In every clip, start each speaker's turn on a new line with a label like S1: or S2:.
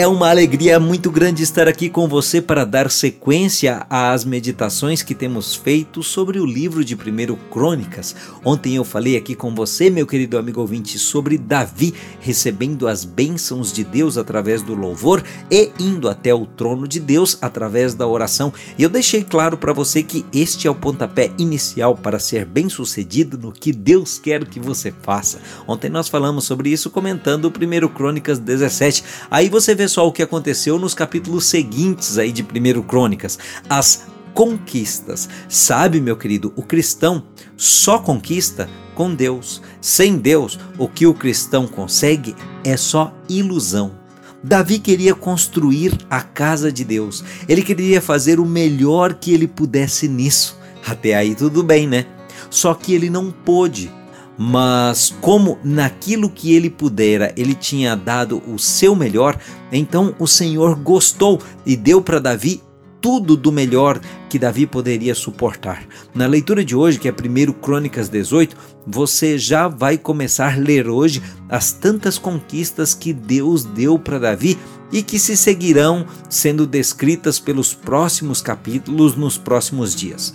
S1: É uma alegria muito grande estar aqui com você para dar sequência às meditações que temos feito sobre o livro de 1 Crônicas. Ontem eu falei aqui com você, meu querido amigo ouvinte, sobre Davi recebendo as bênçãos de Deus através do louvor e indo até o trono de Deus através da oração. E eu deixei claro para você que este é o pontapé inicial para ser bem-sucedido no que Deus quer que você faça. Ontem nós falamos sobre isso comentando o 1 Crônicas 17. Aí você vê só o que aconteceu nos capítulos seguintes aí de 1 Crônicas, as conquistas. Sabe, meu querido, o cristão só conquista com Deus. Sem Deus, o que o cristão consegue é só ilusão. Davi queria construir a casa de Deus. Ele queria fazer o melhor que ele pudesse nisso. Até aí tudo bem, né? Só que ele não pôde mas como naquilo que ele pudera ele tinha dado o seu melhor, então o Senhor gostou e deu para Davi tudo do melhor que Davi poderia suportar. Na leitura de hoje, que é 1 Crônicas 18, você já vai começar a ler hoje as tantas conquistas que Deus deu para Davi e que se seguirão sendo descritas pelos próximos capítulos nos próximos dias.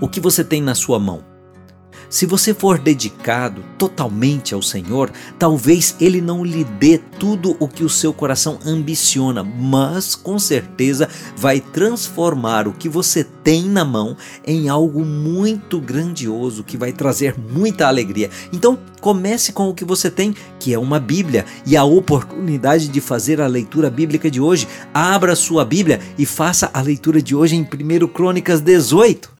S1: O que você tem na sua mão? Se você for dedicado totalmente ao Senhor, talvez Ele não lhe dê tudo o que o seu coração ambiciona, mas com certeza vai transformar o que você tem na mão em algo muito grandioso que vai trazer muita alegria. Então, comece com o que você tem, que é uma Bíblia, e a oportunidade de fazer a leitura bíblica de hoje. Abra sua Bíblia e faça a leitura de hoje em 1 Crônicas 18.